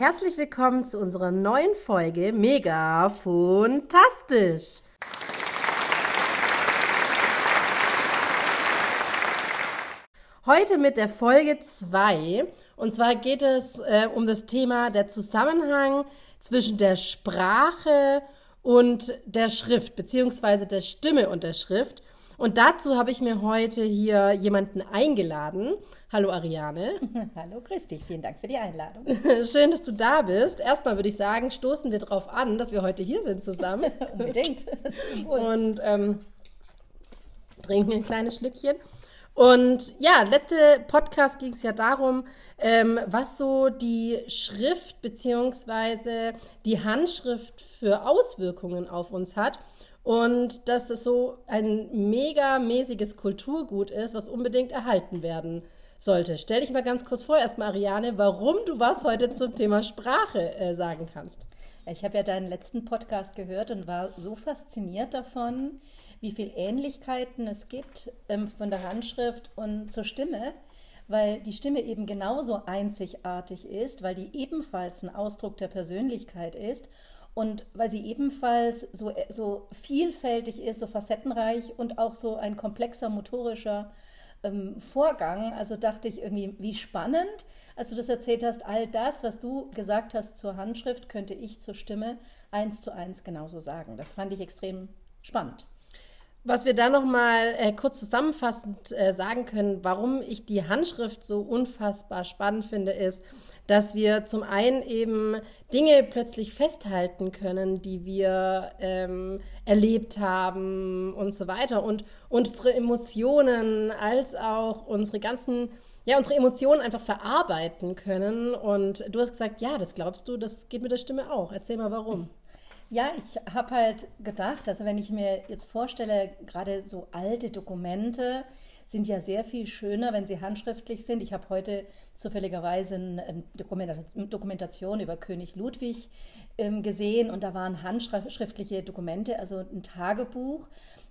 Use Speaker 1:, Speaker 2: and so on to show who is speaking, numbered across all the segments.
Speaker 1: Herzlich willkommen zu unserer neuen Folge Mega Fantastisch. Heute mit der Folge 2. Und zwar geht es äh, um das Thema der Zusammenhang zwischen der Sprache und der Schrift, beziehungsweise der Stimme und der Schrift. Und dazu habe ich mir heute hier jemanden eingeladen. Hallo Ariane.
Speaker 2: Hallo, dich. Vielen Dank für die Einladung.
Speaker 1: Schön, dass du da bist. Erstmal würde ich sagen, stoßen wir darauf an, dass wir heute hier sind zusammen.
Speaker 2: Unbedingt.
Speaker 1: Und ähm, trinken ein kleines Schlückchen. Und ja, letzte Podcast ging es ja darum, ähm, was so die Schrift beziehungsweise die Handschrift für Auswirkungen auf uns hat und dass es so ein mega mäßiges Kulturgut ist, was unbedingt erhalten werden sollte. Stell dich mal ganz kurz vor, erstmal Ariane, warum du was heute zum Thema Sprache äh, sagen kannst.
Speaker 2: Ich habe ja deinen letzten Podcast gehört und war so fasziniert davon, wie viele Ähnlichkeiten es gibt ähm, von der Handschrift und zur Stimme, weil die Stimme eben genauso einzigartig ist, weil die ebenfalls ein Ausdruck der Persönlichkeit ist und weil sie ebenfalls so, äh, so vielfältig ist, so facettenreich und auch so ein komplexer motorischer ähm, Vorgang. Also dachte ich irgendwie, wie spannend, als du das erzählt hast, all das, was du gesagt hast zur Handschrift, könnte ich zur Stimme eins zu eins genauso sagen. Das fand ich extrem spannend.
Speaker 1: Was wir da nochmal äh, kurz zusammenfassend äh, sagen können, warum ich die Handschrift so unfassbar spannend finde, ist, dass wir zum einen eben Dinge plötzlich festhalten können, die wir ähm, erlebt haben und so weiter und unsere Emotionen als auch unsere ganzen ja, unsere Emotionen einfach verarbeiten können. Und du hast gesagt, ja, das glaubst du, das geht mit der Stimme auch. Erzähl mal warum.
Speaker 2: Ja, ich habe halt gedacht, also wenn ich mir jetzt vorstelle, gerade so alte Dokumente sind ja sehr viel schöner, wenn sie handschriftlich sind. Ich habe heute zufälligerweise eine Dokumentation über König Ludwig ähm, gesehen und da waren handschriftliche Dokumente, also ein Tagebuch.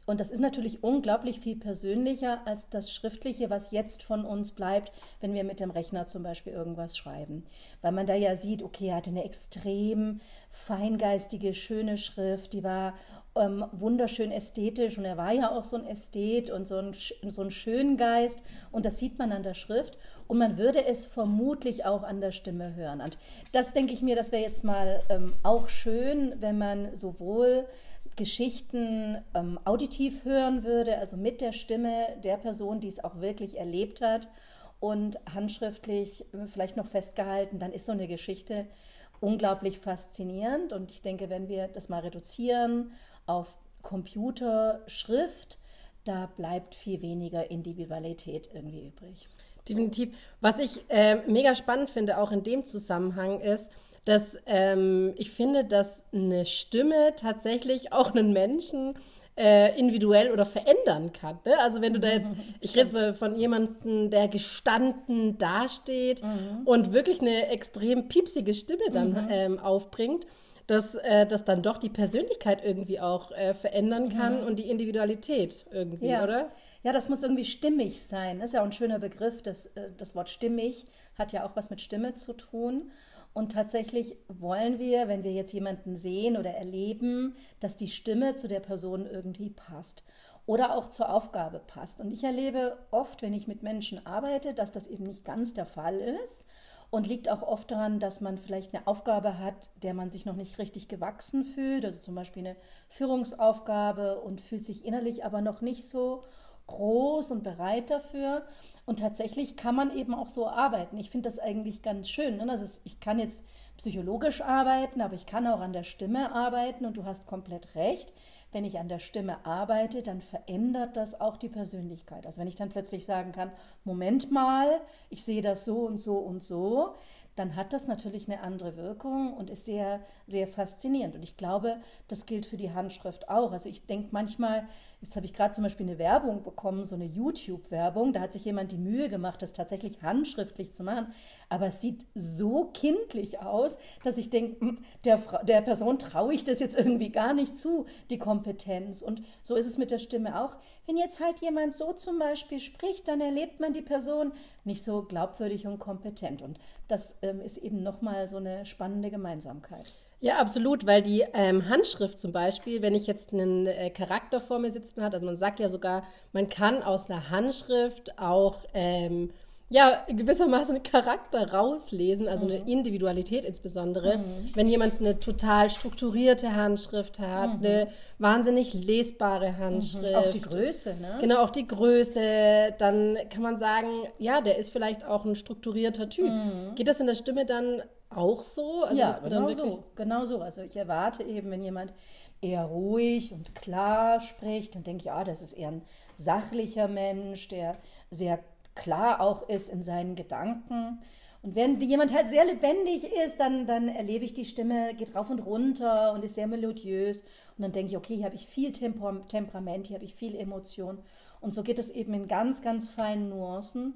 Speaker 2: Und das ist natürlich unglaublich viel persönlicher als das Schriftliche, was jetzt von uns bleibt, wenn wir mit dem Rechner zum Beispiel irgendwas schreiben. Weil man da ja sieht, okay, er hatte eine extrem feingeistige, schöne Schrift, die war ähm, wunderschön ästhetisch und er war ja auch so ein Ästhet und so ein, so ein Schöngeist und das sieht man an der Schrift und man würde es vermutlich auch an der Stimme hören. Und das denke ich mir, das wäre jetzt mal ähm, auch schön, wenn man sowohl Geschichten ähm, auditiv hören würde, also mit der Stimme der Person, die es auch wirklich erlebt hat und handschriftlich äh, vielleicht noch festgehalten, dann ist so eine Geschichte unglaublich faszinierend. Und ich denke, wenn wir das mal reduzieren auf Computerschrift, da bleibt viel weniger Individualität irgendwie übrig.
Speaker 1: Definitiv. Was ich äh, mega spannend finde, auch in dem Zusammenhang, ist, dass ähm, ich finde, dass eine Stimme tatsächlich auch einen Menschen äh, individuell oder verändern kann. Ne? Also wenn du da jetzt, ich rede mal von jemandem, der gestanden dasteht mhm. und wirklich eine extrem piepsige Stimme dann mhm. ähm, aufbringt, dass äh, das dann doch die Persönlichkeit irgendwie auch äh, verändern kann mhm. und die Individualität irgendwie,
Speaker 2: ja.
Speaker 1: oder?
Speaker 2: Ja, das muss irgendwie stimmig sein. Das ist ja auch ein schöner Begriff. Das, äh, das Wort stimmig hat ja auch was mit Stimme zu tun. Und tatsächlich wollen wir, wenn wir jetzt jemanden sehen oder erleben, dass die Stimme zu der Person irgendwie passt oder auch zur Aufgabe passt. Und ich erlebe oft, wenn ich mit Menschen arbeite, dass das eben nicht ganz der Fall ist. Und liegt auch oft daran, dass man vielleicht eine Aufgabe hat, der man sich noch nicht richtig gewachsen fühlt, also zum Beispiel eine Führungsaufgabe und fühlt sich innerlich aber noch nicht so groß und bereit dafür. Und tatsächlich kann man eben auch so arbeiten. Ich finde das eigentlich ganz schön. Ne? Also ich kann jetzt psychologisch arbeiten, aber ich kann auch an der Stimme arbeiten und du hast komplett recht. Wenn ich an der Stimme arbeite, dann verändert das auch die Persönlichkeit. Also wenn ich dann plötzlich sagen kann, Moment mal, ich sehe das so und so und so, dann hat das natürlich eine andere Wirkung und ist sehr, sehr faszinierend. Und ich glaube, das gilt für die Handschrift auch. Also ich denke manchmal, Jetzt habe ich gerade zum Beispiel eine Werbung bekommen, so eine YouTube-Werbung. Da hat sich jemand die Mühe gemacht, das tatsächlich handschriftlich zu machen. Aber es sieht so kindlich aus, dass ich denke, hm, der, der Person traue ich das jetzt irgendwie gar nicht zu, die Kompetenz. Und so ist es mit der Stimme auch. Wenn jetzt halt jemand so zum Beispiel spricht, dann erlebt man die Person nicht so glaubwürdig und kompetent. Und das ähm, ist eben nochmal so eine spannende Gemeinsamkeit.
Speaker 1: Ja, absolut, weil die ähm, Handschrift zum Beispiel, wenn ich jetzt einen äh, Charakter vor mir sitzen hat, also man sagt ja sogar, man kann aus einer Handschrift auch ähm, ja gewissermaßen einen Charakter rauslesen, also mhm. eine Individualität insbesondere. Mhm. Wenn jemand eine total strukturierte Handschrift hat, mhm. eine wahnsinnig lesbare Handschrift.
Speaker 2: Auch die Größe, ne?
Speaker 1: Genau, auch die Größe. Dann kann man sagen, ja, der ist vielleicht auch ein strukturierter Typ. Mhm. Geht das in der Stimme dann auch so?
Speaker 2: Also ja, genau so. Genau so. Also ich erwarte eben, wenn jemand eher ruhig und klar spricht, dann denke ich, ah, das ist eher ein sachlicher Mensch, der sehr klar auch ist in seinen Gedanken. Und wenn jemand halt sehr lebendig ist, dann, dann erlebe ich die Stimme, geht rauf und runter und ist sehr melodiös. Und dann denke ich, okay, hier habe ich viel Tempo, Temperament, hier habe ich viel Emotion. Und so geht es eben in ganz, ganz feinen Nuancen.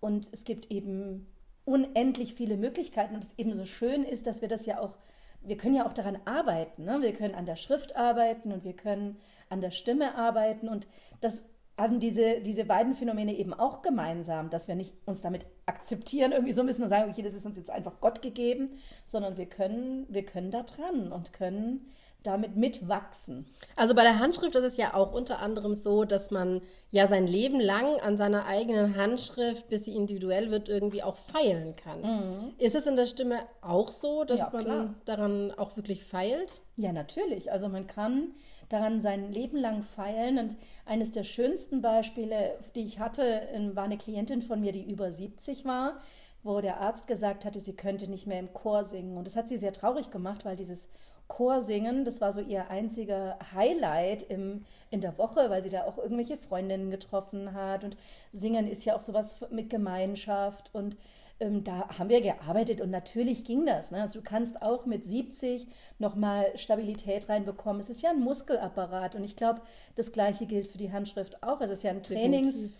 Speaker 2: Und es gibt eben unendlich viele Möglichkeiten und es eben so schön ist, dass wir das ja auch, wir können ja auch daran arbeiten. Ne? Wir können an der Schrift arbeiten und wir können an der Stimme arbeiten und das haben diese, diese beiden Phänomene eben auch gemeinsam, dass wir nicht uns damit akzeptieren, irgendwie so bisschen und sagen, okay, das ist uns jetzt einfach Gott gegeben, sondern wir können, wir können da dran und können damit mitwachsen.
Speaker 1: Also bei der Handschrift ist es ja auch unter anderem so, dass man ja sein Leben lang an seiner eigenen Handschrift, bis sie individuell wird, irgendwie auch feilen kann. Mhm. Ist es in der Stimme auch so, dass ja, man klar. daran auch wirklich feilt?
Speaker 2: Ja, natürlich. Also man kann daran sein Leben lang feilen. Und eines der schönsten Beispiele, die ich hatte, war eine Klientin von mir, die über 70 war, wo der Arzt gesagt hatte, sie könnte nicht mehr im Chor singen. Und das hat sie sehr traurig gemacht, weil dieses Chorsingen. Das war so ihr einziger Highlight im, in der Woche, weil sie da auch irgendwelche Freundinnen getroffen hat. Und Singen ist ja auch sowas mit Gemeinschaft. Und ähm, da haben wir gearbeitet und natürlich ging das. Ne? Also du kannst auch mit 70 nochmal Stabilität reinbekommen. Es ist ja ein Muskelapparat und ich glaube, das Gleiche gilt für die Handschrift auch. Es ist ja ein Trainings.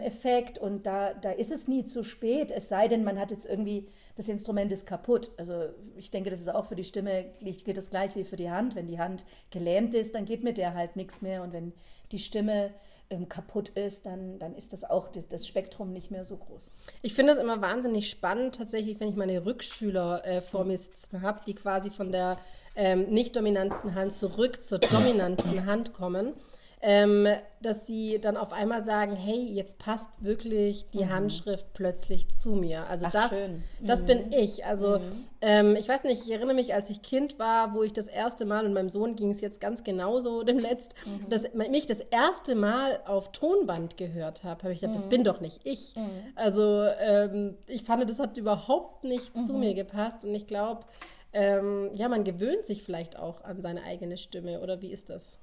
Speaker 2: Effekt und da, da ist es nie zu spät, es sei denn, man hat jetzt irgendwie das Instrument ist kaputt. Also ich denke, das ist auch für die Stimme, geht das gleich wie für die Hand. Wenn die Hand gelähmt ist, dann geht mit der halt nichts mehr. Und wenn die Stimme ähm, kaputt ist, dann, dann ist das auch das, das Spektrum nicht mehr so groß.
Speaker 1: Ich finde es immer wahnsinnig spannend, tatsächlich, wenn ich meine Rückschüler äh, vor mir sitzen habe, die quasi von der ähm, nicht dominanten Hand zurück zur dominanten Hand kommen ähm, dass sie dann auf einmal sagen, hey, jetzt passt wirklich die mhm. Handschrift plötzlich zu mir. Also Ach, das, das mhm. bin ich. Also mhm. ähm, ich weiß nicht, ich erinnere mich, als ich Kind war, wo ich das erste Mal, und meinem Sohn ging es jetzt ganz genauso dem Letzt, mhm. dass mich das erste Mal auf Tonband gehört habe, habe ich gedacht, das mhm. bin doch nicht ich. Mhm. Also ähm, ich fand, das hat überhaupt nicht zu mir gepasst und ich glaube, ähm, ja, man gewöhnt sich vielleicht auch an seine eigene Stimme, oder wie ist das?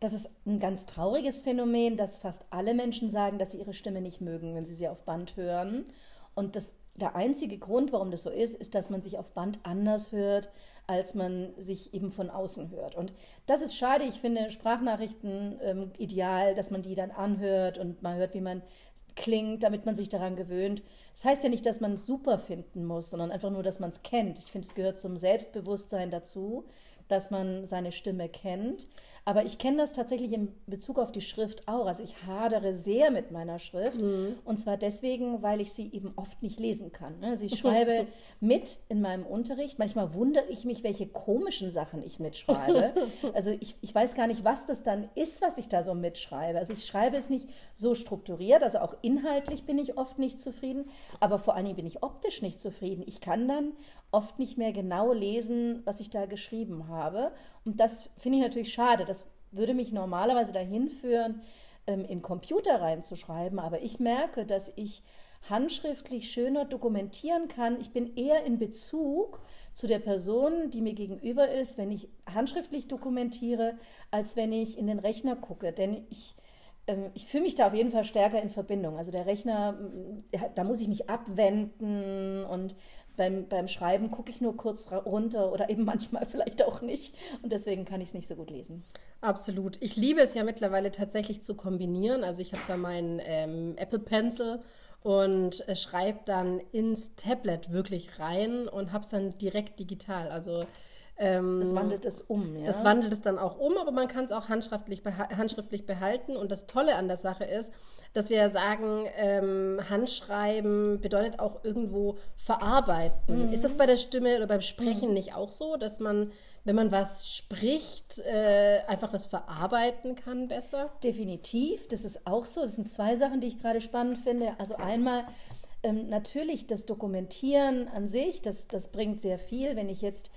Speaker 2: Das ist ein ganz trauriges Phänomen, dass fast alle Menschen sagen, dass sie ihre Stimme nicht mögen, wenn sie sie auf Band hören. Und das, der einzige Grund, warum das so ist, ist, dass man sich auf Band anders hört, als man sich eben von außen hört. Und das ist schade. Ich finde Sprachnachrichten ähm, ideal, dass man die dann anhört und man hört, wie man klingt, damit man sich daran gewöhnt. Das heißt ja nicht, dass man es super finden muss, sondern einfach nur, dass man es kennt. Ich finde, es gehört zum Selbstbewusstsein dazu, dass man seine Stimme kennt. Aber ich kenne das tatsächlich in Bezug auf die Schrift auch. Also ich hadere sehr mit meiner Schrift. Mhm. Und zwar deswegen, weil ich sie eben oft nicht lesen kann. Also ich schreibe mit in meinem Unterricht. Manchmal wundere ich mich, welche komischen Sachen ich mitschreibe. Also ich, ich weiß gar nicht, was das dann ist, was ich da so mitschreibe. Also ich schreibe es nicht so strukturiert. Also auch inhaltlich bin ich oft nicht zufrieden. Aber vor allen Dingen bin ich optisch nicht zufrieden. Ich kann dann oft nicht mehr genau lesen, was ich da geschrieben habe. Und das finde ich natürlich schade. Das würde mich normalerweise dahin führen, ähm, im Computer reinzuschreiben. Aber ich merke, dass ich handschriftlich schöner dokumentieren kann. Ich bin eher in Bezug zu der Person, die mir gegenüber ist, wenn ich handschriftlich dokumentiere, als wenn ich in den Rechner gucke. Denn ich, ähm, ich fühle mich da auf jeden Fall stärker in Verbindung. Also der Rechner, da muss ich mich abwenden und beim, beim Schreiben gucke ich nur kurz runter oder eben manchmal vielleicht auch nicht. Und deswegen kann ich es nicht so gut lesen.
Speaker 1: Absolut. Ich liebe es ja mittlerweile tatsächlich zu kombinieren. Also ich habe da meinen ähm, Apple Pencil und äh, schreibe dann ins Tablet wirklich rein und habe es dann direkt digital. Also
Speaker 2: ähm, das wandelt es um,
Speaker 1: ja. Das wandelt es dann auch um, aber man kann es auch handschriftlich, beha handschriftlich behalten. Und das Tolle an der Sache ist, dass wir sagen, ähm, Handschreiben bedeutet auch irgendwo verarbeiten. Mhm. Ist das bei der Stimme oder beim Sprechen mhm. nicht auch so, dass man, wenn man was spricht, äh, einfach das verarbeiten kann besser?
Speaker 2: Definitiv, das ist auch so. Das sind zwei Sachen, die ich gerade spannend finde. Also einmal ähm, natürlich das Dokumentieren an sich, das, das bringt sehr viel. Wenn ich jetzt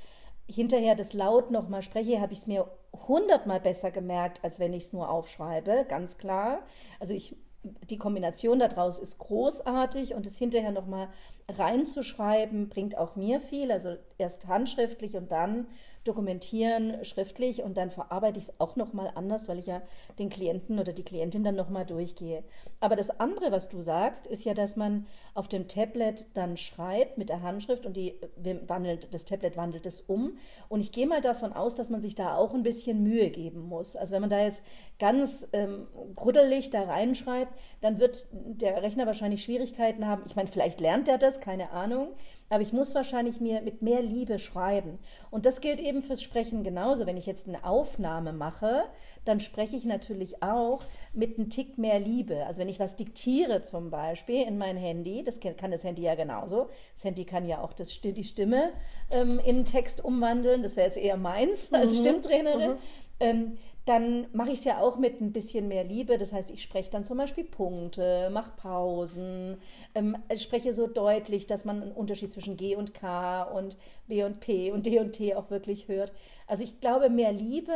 Speaker 2: hinterher das laut nochmal spreche, habe ich es mir hundertmal besser gemerkt, als wenn ich es nur aufschreibe, ganz klar. Also ich die Kombination daraus ist großartig und es hinterher nochmal reinzuschreiben, bringt auch mir viel. Also erst handschriftlich und dann dokumentieren schriftlich und dann verarbeite ich es auch nochmal anders, weil ich ja den Klienten oder die Klientin dann nochmal durchgehe. Aber das andere, was du sagst, ist ja, dass man auf dem Tablet dann schreibt mit der Handschrift und die wandelt, das Tablet wandelt es um. Und ich gehe mal davon aus, dass man sich da auch ein bisschen Mühe geben muss. Also wenn man da jetzt ganz ähm, gruddelig da reinschreibt, dann wird der Rechner wahrscheinlich Schwierigkeiten haben. Ich meine, vielleicht lernt er das, keine Ahnung aber ich muss wahrscheinlich mir mit mehr Liebe schreiben. Und das gilt eben fürs Sprechen genauso. Wenn ich jetzt eine Aufnahme mache, dann spreche ich natürlich auch mit einem Tick mehr Liebe. Also wenn ich was diktiere zum Beispiel in mein Handy, das kann das Handy ja genauso. Das Handy kann ja auch das, die Stimme ähm, in Text umwandeln. Das wäre jetzt eher meins als mhm. Stimmtrainerin. Mhm. Ähm, dann mache ich es ja auch mit ein bisschen mehr Liebe. Das heißt, ich spreche dann zum Beispiel Punkte, mache Pausen, ähm, spreche so deutlich, dass man einen Unterschied zwischen G und K und B und P und D und T auch wirklich hört. Also ich glaube, mehr Liebe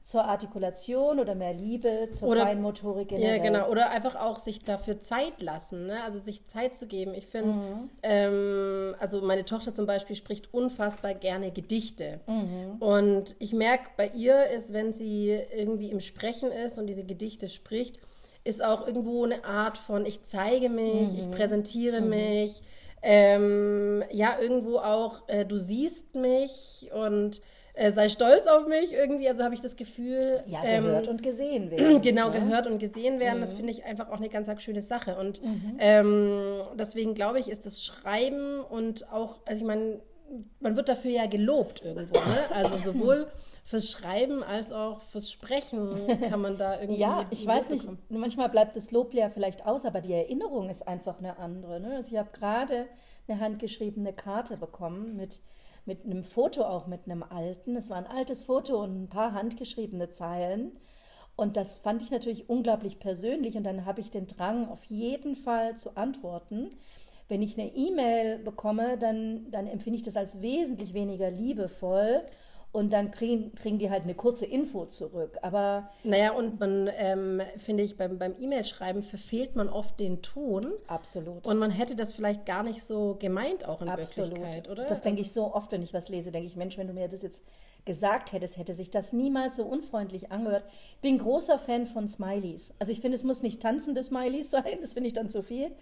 Speaker 2: zur Artikulation oder mehr Liebe zur oder, Feinmotorik
Speaker 1: generell. Ja, genau. Oder einfach auch sich dafür Zeit lassen, ne? also sich Zeit zu geben. Ich finde, mhm. ähm, also meine Tochter zum Beispiel spricht unfassbar gerne Gedichte. Mhm. Und ich merke, bei ihr ist, wenn sie irgendwie im Sprechen ist und diese Gedichte spricht, ist auch irgendwo eine Art von, ich zeige mich, mhm. ich präsentiere mhm. mich. Ähm, ja, irgendwo auch, äh, du siehst mich und äh, sei stolz auf mich irgendwie. Also habe ich das Gefühl.
Speaker 2: Ja, gehört ähm, und gesehen werden.
Speaker 1: Genau, ne? gehört und gesehen werden. Mhm. Das finde ich einfach auch eine ganz, ganz schöne Sache. Und mhm. ähm, deswegen glaube ich, ist das Schreiben und auch, also ich meine, man wird dafür ja gelobt irgendwo. Ne? Also sowohl fürs Schreiben als auch fürs Sprechen kann man da irgendwie.
Speaker 2: ja, ich weiß nicht, bekommen. manchmal bleibt das Lob ja vielleicht aus, aber die Erinnerung ist einfach eine andere. Ne? Also ich habe gerade eine handgeschriebene Karte bekommen mit mit einem Foto auch mit einem alten. Es war ein altes Foto und ein paar handgeschriebene Zeilen. Und das fand ich natürlich unglaublich persönlich. Und dann habe ich den Drang, auf jeden Fall zu antworten. Wenn ich eine E-Mail bekomme, dann, dann empfinde ich das als wesentlich weniger liebevoll und dann kriegen, kriegen die halt eine kurze Info zurück. Aber
Speaker 1: naja, und man, ähm, finde ich, beim, beim E-Mail-Schreiben verfehlt man oft den Ton.
Speaker 2: Absolut.
Speaker 1: Und man hätte das vielleicht gar nicht so gemeint, auch in Absolut. Wirklichkeit, oder?
Speaker 2: Das denke ich so oft, wenn ich was lese, denke ich, Mensch, wenn du mir das jetzt gesagt hättest, hätte sich das niemals so unfreundlich angehört. Ich bin großer Fan von Smileys. Also ich finde, es muss nicht tanzende Smileys sein, das finde ich dann zu viel.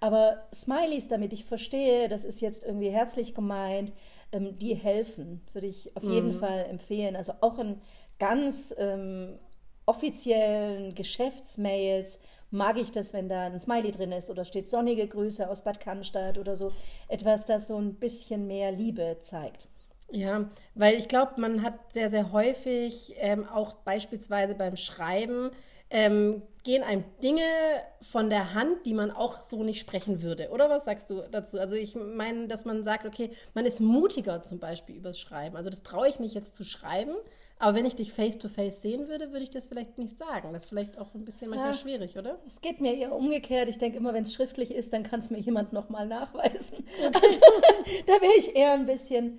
Speaker 2: Aber Smileys, damit ich verstehe, das ist jetzt irgendwie herzlich gemeint, ähm, die helfen, würde ich auf jeden mhm. Fall empfehlen. Also auch in ganz ähm, offiziellen Geschäftsmails mag ich das, wenn da ein Smiley drin ist oder steht sonnige Grüße aus Bad Cannstatt oder so. Etwas, das so ein bisschen mehr Liebe zeigt.
Speaker 1: Ja, weil ich glaube, man hat sehr, sehr häufig ähm, auch beispielsweise beim Schreiben ähm, gehen einem Dinge von der Hand, die man auch so nicht sprechen würde. Oder was sagst du dazu? Also ich meine, dass man sagt, okay, man ist mutiger zum Beispiel übers Schreiben. Also das traue ich mich jetzt zu schreiben, aber wenn ich dich face-to-face -face sehen würde, würde ich das vielleicht nicht sagen. Das ist vielleicht auch so ein bisschen manchmal ja, schwierig, oder?
Speaker 2: Es geht mir eher umgekehrt. Ich denke immer, wenn es schriftlich ist, dann kann es mir jemand nochmal nachweisen. Okay. Also da wäre ich eher ein bisschen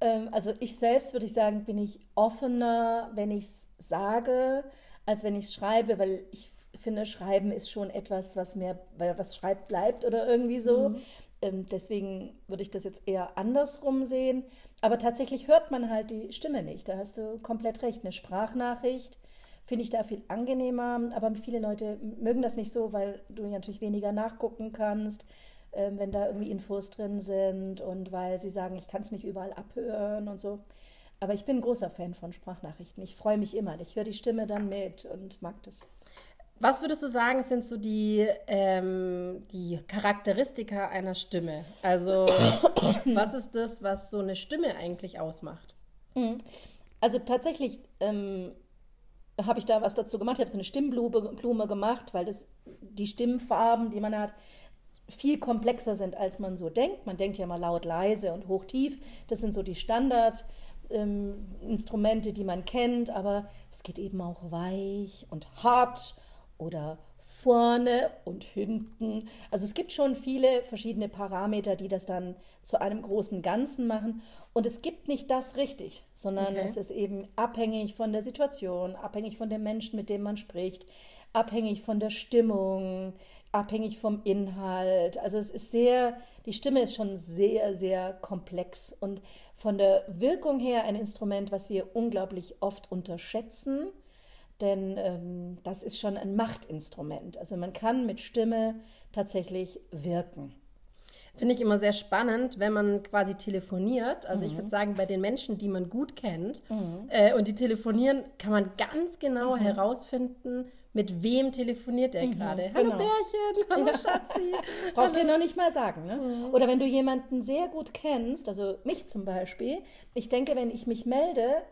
Speaker 2: ähm, also ich selbst würde ich sagen, bin ich offener, wenn ich es sage als wenn ich schreibe, weil ich finde, Schreiben ist schon etwas, was mehr, weil was schreibt, bleibt oder irgendwie so. Mhm. Ähm, deswegen würde ich das jetzt eher andersrum sehen. Aber tatsächlich hört man halt die Stimme nicht. Da hast du komplett recht. Eine Sprachnachricht finde ich da viel angenehmer. Aber viele Leute mögen das nicht so, weil du natürlich weniger nachgucken kannst. ähm, wenn da irgendwie Infos drin sind und weil sie sagen, ich kann es nicht überall abhören und so. Aber ich bin ein großer Fan von Sprachnachrichten. Ich freue mich immer. Ich höre die Stimme dann mit und mag das.
Speaker 1: Was würdest du sagen, sind so die, ähm, die Charakteristika einer Stimme? Also, was ist das, was so eine Stimme eigentlich ausmacht?
Speaker 2: Mhm. Also tatsächlich ähm, habe ich da was dazu gemacht. Ich habe so eine Stimmblume Blume gemacht, weil das die Stimmfarben, die man hat, viel komplexer sind, als man so denkt. Man denkt ja mal laut, leise und hoch, tief. Das sind so die Standardinstrumente, ähm, die man kennt, aber es geht eben auch weich und hart oder vorne und hinten. Also es gibt schon viele verschiedene Parameter, die das dann zu einem großen Ganzen machen. Und es gibt nicht das richtig, sondern okay. es ist eben abhängig von der Situation, abhängig von dem Menschen, mit dem man spricht, abhängig von der Stimmung, abhängig vom Inhalt. Also es ist sehr, die Stimme ist schon sehr, sehr komplex und von der Wirkung her ein Instrument, was wir unglaublich oft unterschätzen denn ähm, das ist schon ein Machtinstrument. Also man kann mit Stimme tatsächlich wirken.
Speaker 1: Finde ich immer sehr spannend, wenn man quasi telefoniert. Also mhm. ich würde sagen, bei den Menschen, die man gut kennt mhm. äh, und die telefonieren, kann man ganz genau mhm. herausfinden, mit wem telefoniert er mhm, gerade. Hallo genau. Bärchen, hallo ja. Schatzi.
Speaker 2: Braucht ihr noch nicht mal sagen. Ne? Mhm. Oder wenn du jemanden sehr gut kennst, also mich zum Beispiel, ich denke, wenn ich mich melde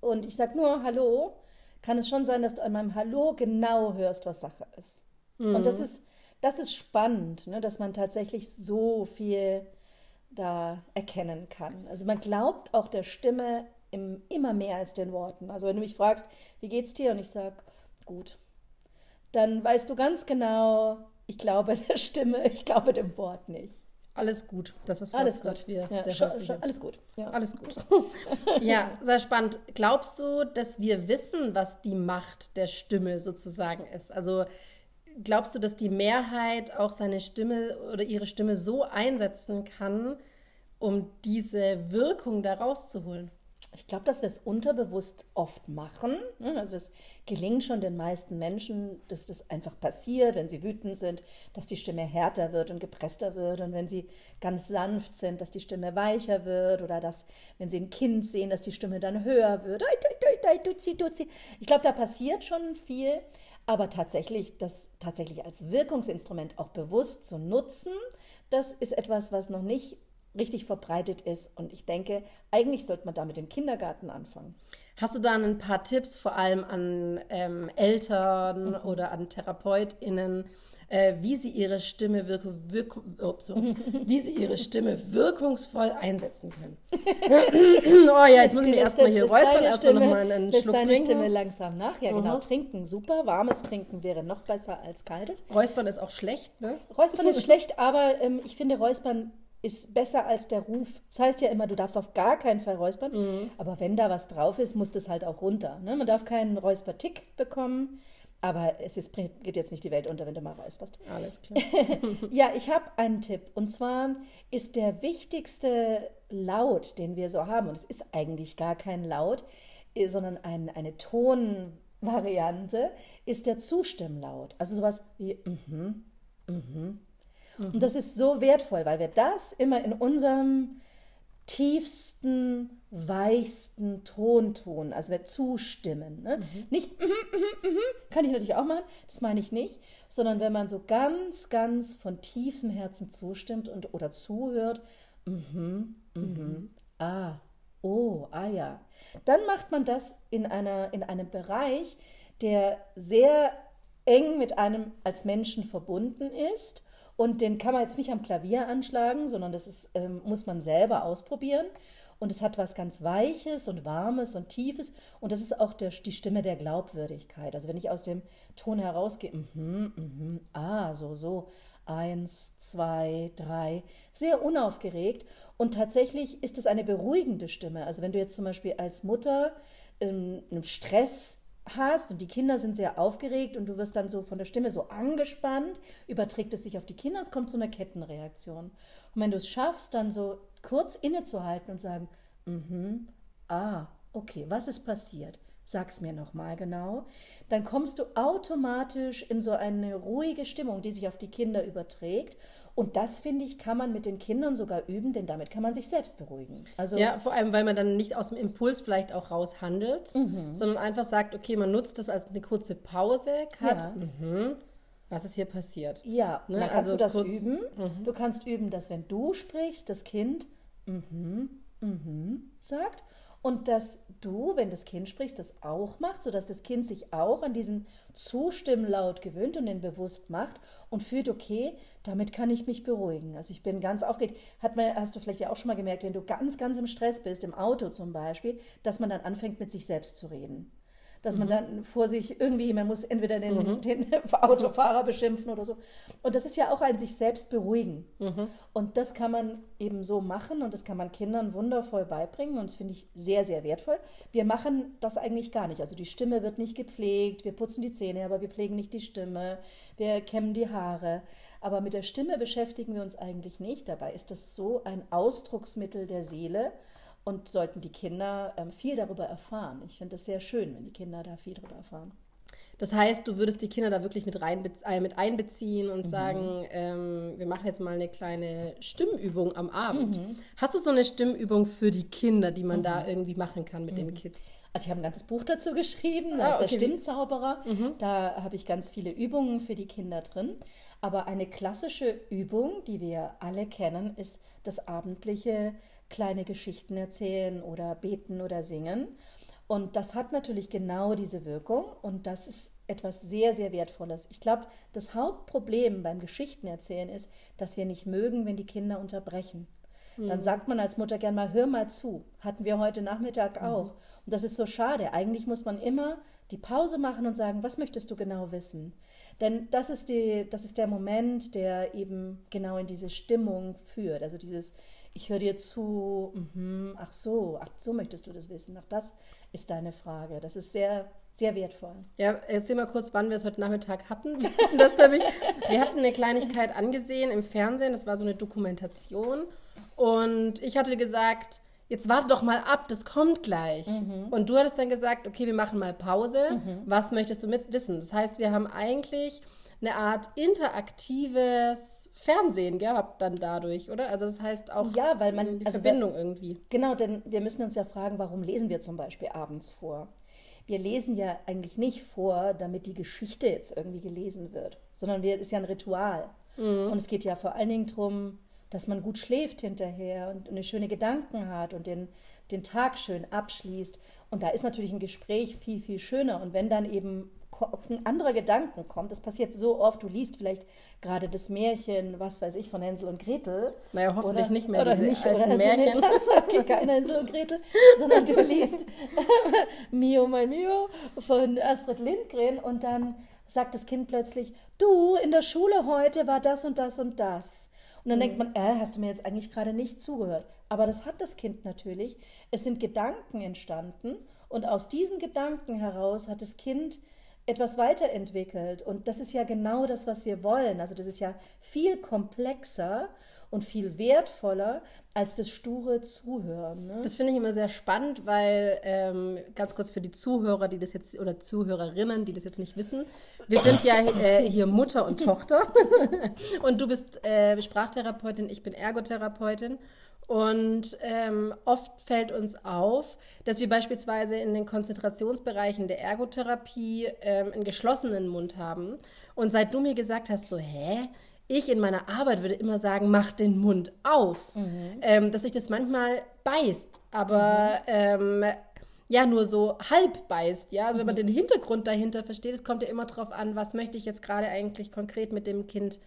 Speaker 2: und ich sage nur Hallo, kann es schon sein, dass du an meinem Hallo genau hörst, was Sache ist. Mhm. Und das ist, das ist spannend, ne, dass man tatsächlich so viel da erkennen kann. Also man glaubt auch der Stimme im, immer mehr als den Worten. Also wenn du mich fragst, wie geht's dir? Und ich sage, gut, dann weißt du ganz genau, ich glaube der Stimme, ich glaube dem Wort nicht.
Speaker 1: Alles gut. Das ist
Speaker 2: alles
Speaker 1: was, was wir
Speaker 2: ja, sehr häufig Alles gut.
Speaker 1: Ja. Alles gut. ja, sehr spannend. Glaubst du, dass wir wissen, was die Macht der Stimme sozusagen ist? Also glaubst du, dass die Mehrheit auch seine Stimme oder ihre Stimme so einsetzen kann, um diese Wirkung da rauszuholen?
Speaker 2: Ich glaube, dass wir es unterbewusst oft machen. Ne? Also es gelingt schon den meisten Menschen, dass das einfach passiert, wenn sie wütend sind, dass die Stimme härter wird und gepresster wird und wenn sie ganz sanft sind, dass die Stimme weicher wird oder dass, wenn sie ein Kind sehen, dass die Stimme dann höher wird. Ich glaube, da passiert schon viel, aber tatsächlich, das tatsächlich als Wirkungsinstrument auch bewusst zu nutzen, das ist etwas, was noch nicht richtig verbreitet ist. Und ich denke, eigentlich sollte man da mit dem Kindergarten anfangen.
Speaker 1: Hast du da ein paar Tipps, vor allem an ähm, Eltern mhm. oder an TherapeutInnen, äh, wie sie ihre Stimme wirke, wirk, oh, so, wie sie ihre Stimme wirkungsvoll einsetzen können? oh ja, jetzt muss ich mir erstmal hier räuspern, erstmal nochmal einen Schluck deine trinken.
Speaker 2: Stimme langsam nach. Ja, genau. Mhm. Trinken, super. Warmes Trinken wäre noch besser als kaltes.
Speaker 1: Räuspern ist auch schlecht, ne?
Speaker 2: Räuspern ist schlecht, aber ähm, ich finde Räuspern ist besser als der Ruf. Das heißt ja immer, du darfst auf gar keinen Fall räuspern, mhm. aber wenn da was drauf ist, muss das halt auch runter. Ne? Man darf keinen Räuspertick bekommen, aber es ist, geht jetzt nicht die Welt unter, wenn du mal räusperst.
Speaker 1: Alles klar.
Speaker 2: ja, ich habe einen Tipp und zwar ist der wichtigste Laut, den wir so haben, und es ist eigentlich gar kein Laut, äh, sondern ein, eine Tonvariante, ist der Zustimmlaut. Also sowas wie mhm, mhm, Mhm. Und das ist so wertvoll, weil wir das immer in unserem tiefsten, weichsten Ton tun. Also wir zustimmen. Ne? Mhm. Nicht, mm, mm, mm, kann ich natürlich auch machen, das meine ich nicht, sondern wenn man so ganz, ganz von tiefem Herzen zustimmt und, oder zuhört, mhm, mhm, ah, oh, ah ja, dann macht man das in, einer, in einem Bereich, der sehr eng mit einem als Menschen verbunden ist und den kann man jetzt nicht am Klavier anschlagen, sondern das ist, ähm, muss man selber ausprobieren. Und es hat was ganz Weiches und Warmes und Tiefes. Und das ist auch der, die Stimme der Glaubwürdigkeit. Also wenn ich aus dem Ton herausgehe, mhm, mhm, ah, so, so, eins, zwei, drei, sehr unaufgeregt. Und tatsächlich ist es eine beruhigende Stimme. Also wenn du jetzt zum Beispiel als Mutter ähm, einem Stress hast und die Kinder sind sehr aufgeregt und du wirst dann so von der Stimme so angespannt, überträgt es sich auf die Kinder, es kommt zu einer Kettenreaktion. Und wenn du es schaffst, dann so kurz innezuhalten und sagen, mhm, ah, okay, was ist passiert? Sag's mir nochmal genau. Dann kommst du automatisch in so eine ruhige Stimmung, die sich auf die Kinder überträgt Und das, finde ich, kann man mit den Kindern sogar üben, denn damit kann man sich selbst beruhigen. Also,
Speaker 1: Ja, vor allem, weil man dann nicht aus dem Impuls vielleicht auch raus handelt, sondern einfach sagt, okay, man nutzt das als eine kurze Pause, Cut,
Speaker 2: Ja.
Speaker 1: mhm, was ist hier passiert?
Speaker 2: Ja,
Speaker 1: Ne,
Speaker 2: dann kannst
Speaker 1: also
Speaker 2: du das
Speaker 1: kurz-
Speaker 2: üben. Du kannst üben, dass wenn du sprichst, das Kind mhm, mhm sagt und dass du, wenn das Kind sprichst, das auch macht, sodass das Kind sich auch an diesen Zustimmlaut gewöhnt und den bewusst macht und fühlt, okay, damit kann ich mich beruhigen. Also ich bin ganz aufgeregt. Hat man, hast du vielleicht ja auch schon mal gemerkt, wenn du ganz, ganz im Stress bist, im Auto zum Beispiel, dass man dann anfängt, mit sich selbst zu reden dass man dann vor sich irgendwie, man muss entweder den, den Autofahrer beschimpfen oder so. Und das ist ja auch ein sich selbst beruhigen. Und das kann man eben so machen und das kann man Kindern wundervoll beibringen und das finde ich sehr, sehr wertvoll. Wir machen das eigentlich gar nicht. Also die Stimme wird nicht gepflegt, wir putzen die Zähne, aber wir pflegen nicht die Stimme, wir kämmen die Haare. Aber mit der Stimme beschäftigen wir uns eigentlich nicht. Dabei ist das so ein Ausdrucksmittel der Seele und sollten die Kinder ähm, viel darüber erfahren. Ich finde das sehr schön, wenn die Kinder da viel darüber erfahren.
Speaker 1: Das heißt, du würdest die Kinder da wirklich mit, rein, äh, mit einbeziehen und sagen, ähm, wir machen jetzt mal eine kleine Stimmübung am Abend. Hast du so eine Stimmübung für die Kinder, die man da irgendwie machen kann mit den Kids?
Speaker 2: Also ich habe ein ganzes Buch dazu geschrieben, da
Speaker 1: Ah,
Speaker 2: ist der
Speaker 1: okay.
Speaker 2: Stimmzauberer. Da habe ich ganz viele Übungen für die Kinder drin. Aber eine klassische Übung, die wir alle kennen, ist das abendliche kleine Geschichten erzählen oder beten oder singen. Und das hat natürlich genau diese Wirkung und das ist etwas sehr, sehr Wertvolles. Ich glaube, das Hauptproblem beim Geschichtenerzählen ist, dass wir nicht mögen, wenn die Kinder unterbrechen. Dann sagt man als Mutter gern mal, hör mal zu. Hatten wir heute Nachmittag auch. Und das ist so schade. Eigentlich muss man immer die Pause machen und sagen, was möchtest du genau wissen? Denn das ist, die, das ist der Moment, der eben genau in diese Stimmung führt. Also dieses, ich höre dir zu, mhm, ach so, ach so möchtest du das wissen. Ach, das ist deine Frage. Das ist sehr, sehr wertvoll.
Speaker 1: Ja, erzähl mal kurz, wann wir es heute Nachmittag hatten. Wir hatten, das nämlich, wir hatten eine Kleinigkeit angesehen im Fernsehen, das war so eine Dokumentation. Und ich hatte gesagt, jetzt warte doch mal ab, das kommt gleich. Und du hattest dann gesagt, okay, wir machen mal Pause. Was möchtest du mit wissen? Das heißt, wir haben eigentlich eine Art interaktives Fernsehen gehabt dann dadurch, oder? Also das heißt auch
Speaker 2: Ja, weil man-
Speaker 1: die
Speaker 2: also
Speaker 1: Verbindung irgendwie.
Speaker 2: Genau, denn wir müssen uns ja fragen, warum lesen wir zum Beispiel abends vor? Wir lesen ja eigentlich nicht vor, damit die Geschichte jetzt irgendwie gelesen wird, sondern wir, es ist ja ein Ritual. Und es geht ja vor allen Dingen darum, dass man gut schläft hinterher und eine schöne Gedanken hat und den, den Tag schön abschließt. Und da ist natürlich ein Gespräch viel, viel schöner. Und wenn dann eben ein anderer Gedanken kommt, das passiert so oft, du liest vielleicht gerade das Märchen, was weiß ich, von Hänsel und Gretel.
Speaker 1: Naja, hoffentlich
Speaker 2: Oder-
Speaker 1: nicht mehr
Speaker 2: oder
Speaker 1: diese
Speaker 2: nicht,
Speaker 1: alten
Speaker 2: oder
Speaker 1: Märchen.
Speaker 2: Okay, keine Hänsel und Gretel, sondern du liest Mio, mein Mio von Astrid Lindgren und dann sagt das Kind plötzlich, du, in der Schule heute war das und das und das. Und dann denkt man, äh, hast du mir jetzt eigentlich gerade nicht zugehört? Aber das hat das Kind natürlich. Es sind Gedanken entstanden und aus diesen Gedanken heraus hat das Kind etwas weiterentwickelt. Und das ist ja genau das, was wir wollen. Also das ist ja viel komplexer und viel wertvoller als das sture Zuhören. Ne?
Speaker 1: Das finde ich immer sehr spannend, weil ähm, ganz kurz für die Zuhörer, die das jetzt oder Zuhörerinnen, die das jetzt nicht wissen, wir sind ja äh, hier Mutter und Tochter und du bist äh, Sprachtherapeutin, ich bin Ergotherapeutin und ähm, oft fällt uns auf, dass wir beispielsweise in den Konzentrationsbereichen der Ergotherapie ähm, einen geschlossenen Mund haben und seit du mir gesagt hast, so hä? Ich in meiner Arbeit würde immer sagen, mach den Mund auf. Ähm, dass sich das manchmal beißt, aber ähm, ja, nur so halb beißt. Ja, also wenn man den Hintergrund dahinter versteht, es kommt ja immer darauf an, was möchte ich jetzt gerade eigentlich konkret mit dem Kind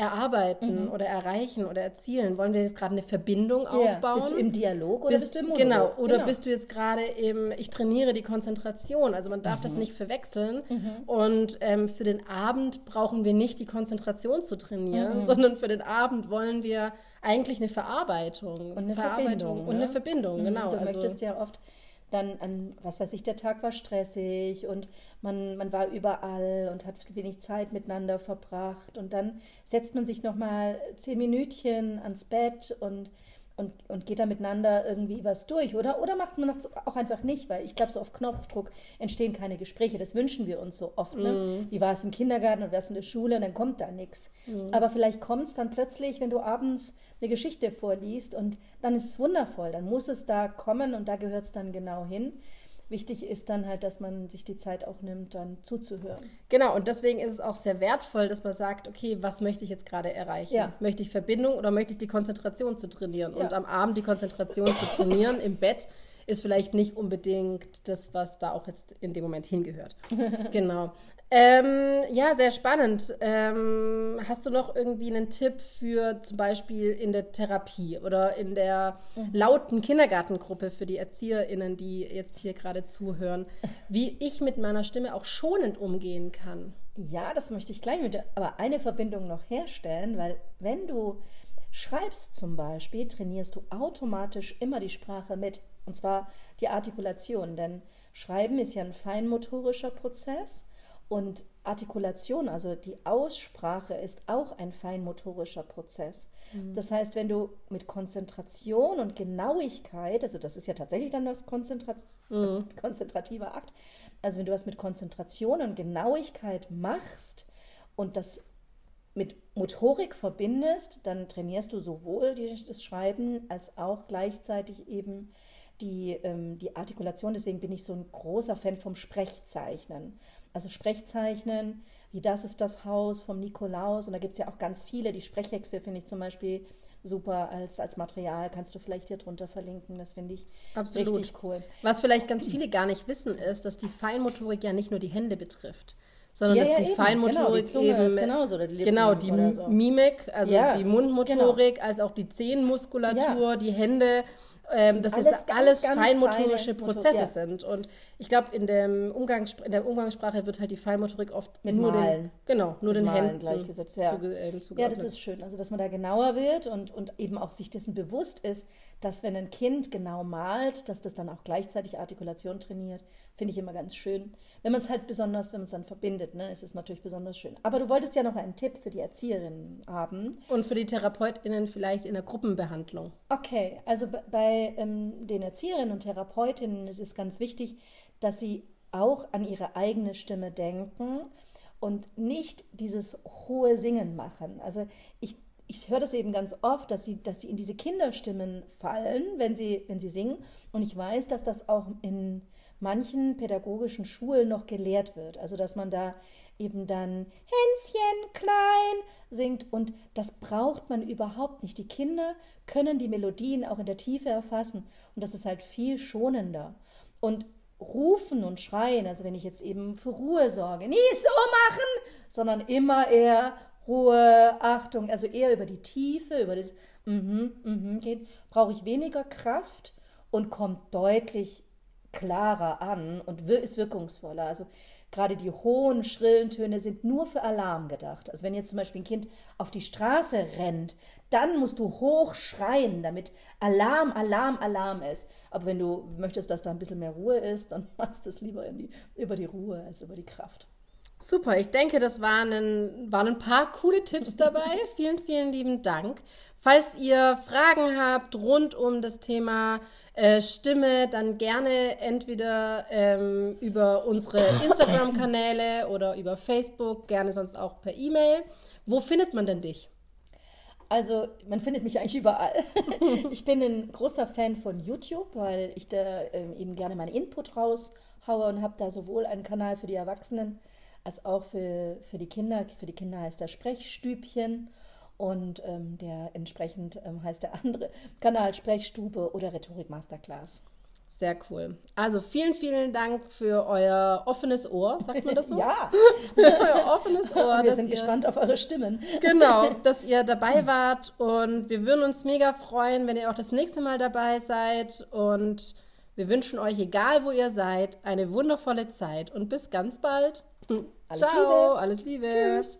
Speaker 1: erarbeiten oder erreichen oder erzielen. Wollen wir jetzt gerade eine Verbindung
Speaker 2: Ja.
Speaker 1: aufbauen?
Speaker 2: Bist du im Dialog oder bist, du im Monolog?
Speaker 1: Genau, oder
Speaker 2: Genau.
Speaker 1: bist du jetzt gerade im, ich trainiere die Konzentration, also man darf
Speaker 2: Mhm.
Speaker 1: das nicht verwechseln. Und ähm, für den Abend brauchen wir nicht die Konzentration zu trainieren,
Speaker 2: Mhm.
Speaker 1: sondern für den Abend wollen wir eigentlich eine Verarbeitung.
Speaker 2: Und eine
Speaker 1: Verarbeitung
Speaker 2: Verbindung.
Speaker 1: Und
Speaker 2: ne?
Speaker 1: eine Verbindung,
Speaker 2: Mhm,
Speaker 1: genau.
Speaker 2: Du
Speaker 1: also,
Speaker 2: möchtest ja oft dann an, was weiß ich, der Tag war stressig und man, man war überall und hat wenig Zeit miteinander verbracht. Und dann setzt man sich nochmal zehn Minütchen ans Bett und, und, und geht da miteinander irgendwie was durch. Oder, oder macht man das auch einfach nicht, weil ich glaube, so auf Knopfdruck entstehen keine Gespräche. Das wünschen wir uns so oft. Ne?
Speaker 1: Mhm.
Speaker 2: Wie war es im Kindergarten und was in der Schule? Und dann kommt da nichts. Aber vielleicht kommt es dann plötzlich, wenn du abends eine Geschichte vorliest und dann ist es wundervoll. Dann muss es da kommen und da gehört es dann genau hin. Wichtig ist dann halt, dass man sich die Zeit auch nimmt, dann zuzuhören.
Speaker 1: Genau, und deswegen ist es auch sehr wertvoll, dass man sagt, okay, was möchte ich jetzt gerade erreichen?
Speaker 2: Ja.
Speaker 1: Möchte ich Verbindung oder möchte ich die Konzentration zu trainieren?
Speaker 2: Ja.
Speaker 1: Und am Abend die Konzentration zu trainieren im Bett ist vielleicht nicht unbedingt das, was da auch jetzt in dem Moment hingehört. genau. Ähm, ja, sehr spannend. Ähm, hast du noch irgendwie einen Tipp für zum Beispiel in der Therapie oder in der lauten Kindergartengruppe für die ErzieherInnen, die jetzt hier gerade zuhören, wie ich mit meiner Stimme auch schonend umgehen kann?
Speaker 2: Ja, das möchte ich gleich mit, aber eine Verbindung noch herstellen, weil wenn du schreibst zum Beispiel, trainierst du automatisch immer die Sprache mit, und zwar die Artikulation, denn Schreiben ist ja ein feinmotorischer Prozess und Artikulation, also die Aussprache, ist auch ein feinmotorischer Prozess. Das heißt, wenn du mit Konzentration und Genauigkeit, also das ist ja tatsächlich dann das Konzentra also konzentrativer Akt, also wenn du was mit Konzentration und Genauigkeit machst und das mit Motorik verbindest, dann trainierst du sowohl die, das Schreiben als auch gleichzeitig eben die, ähm, die Artikulation. Deswegen bin ich so ein großer Fan vom Sprechzeichnen. Also Sprechzeichnen, wie das ist das Haus vom Nikolaus. Und da gibt es ja auch ganz viele. Die Sprechhexe finde ich zum Beispiel super als, als Material. Kannst du vielleicht hier drunter verlinken. Das finde ich
Speaker 1: Absolut.
Speaker 2: richtig cool.
Speaker 1: Was vielleicht ganz viele gar nicht wissen, ist, dass die Feinmotorik ja nicht nur die Hände betrifft, sondern
Speaker 2: Ja,
Speaker 1: dass
Speaker 2: ja,
Speaker 1: die
Speaker 2: eben.
Speaker 1: Feinmotorik
Speaker 2: Genau, die
Speaker 1: eben
Speaker 2: genauso, die
Speaker 1: genau die
Speaker 2: so.
Speaker 1: Mimik, also
Speaker 2: Ja,
Speaker 1: die Mundmotorik, als auch die Zehenmuskulatur, die Hände, ähm, dass
Speaker 2: alles
Speaker 1: das
Speaker 2: ganz,
Speaker 1: alles
Speaker 2: ganz
Speaker 1: feinmotorische
Speaker 2: Motor-
Speaker 1: Prozesse
Speaker 2: ja.
Speaker 1: sind. Und ich glaube, in, dem in der Umgangssprache wird halt die Feinmotorik oft
Speaker 2: Mit
Speaker 1: nur
Speaker 2: Malen.
Speaker 1: den, genau, nur den
Speaker 2: Malen
Speaker 1: Händen
Speaker 2: gleichgesetzt, ja.
Speaker 1: zuge, ähm,
Speaker 2: Ja, das ist schön. Also, dass man da genauer wird und, und eben auch sich dessen bewusst ist, dass wenn ein Kind genau malt, dass das dann auch gleichzeitig Artikulation trainiert. Finde ich immer ganz schön. Wenn man es halt besonders, wenn man es dann verbindet, ne, ist es natürlich besonders schön. Aber du wolltest ja noch einen Tipp für die Erzieherinnen haben.
Speaker 1: Und für die TherapeutInnen vielleicht in der Gruppenbehandlung.
Speaker 2: Okay, also bei ähm, den Erzieherinnen und Therapeutinnen ist es ganz wichtig, dass sie auch an ihre eigene Stimme denken und nicht dieses hohe Singen machen. Also ich, ich höre das eben ganz oft, dass sie, dass sie in diese Kinderstimmen fallen, wenn sie, wenn sie singen. Und ich weiß, dass das auch in manchen pädagogischen Schulen noch gelehrt wird. Also dass man da eben dann Hänschen klein singt und das braucht man überhaupt nicht. Die Kinder können die Melodien auch in der Tiefe erfassen und das ist halt viel schonender. Und rufen und schreien, also wenn ich jetzt eben für Ruhe sorge, nie so machen, sondern immer eher Ruhe, Achtung, also eher über die Tiefe, über das mhm, mhm gehen, brauche ich weniger Kraft und kommt deutlich klarer an und ist wirkungsvoller. Also gerade die hohen, schrillen Töne sind nur für Alarm gedacht. Also wenn jetzt zum Beispiel ein Kind auf die Straße rennt, dann musst du hoch schreien, damit Alarm, Alarm, Alarm ist. Aber wenn du möchtest, dass da ein bisschen mehr Ruhe ist, dann machst du es lieber die, über die Ruhe als über die Kraft.
Speaker 1: Super, ich denke, das waren ein, waren ein paar coole Tipps dabei. vielen, vielen lieben Dank. Falls ihr Fragen habt rund um das Thema äh, Stimme, dann gerne entweder ähm, über unsere Instagram-Kanäle oder über Facebook, gerne sonst auch per E-Mail. Wo findet man denn dich?
Speaker 2: Also, man findet mich eigentlich überall. ich bin ein großer Fan von YouTube, weil ich da ähm, eben gerne meinen Input raushaue und habe da sowohl einen Kanal für die Erwachsenen als auch für, für die Kinder. Für die Kinder heißt der Sprechstübchen und ähm, der entsprechend ähm, heißt der andere Kanal Sprechstube oder Rhetorik Masterclass.
Speaker 1: Sehr cool. Also vielen, vielen Dank für euer offenes Ohr, sagt man das so?
Speaker 2: Ja,
Speaker 1: euer offenes Ohr.
Speaker 2: wir sind
Speaker 1: ihr-
Speaker 2: gespannt auf eure Stimmen.
Speaker 1: Genau, dass ihr dabei wart und wir würden uns mega freuen, wenn ihr auch das nächste Mal dabei seid und wir wünschen euch, egal wo ihr seid, eine wundervolle Zeit und bis ganz bald.
Speaker 2: Alles
Speaker 1: Ciao,
Speaker 2: Liebe.
Speaker 1: alles Liebe.
Speaker 2: Tschüss.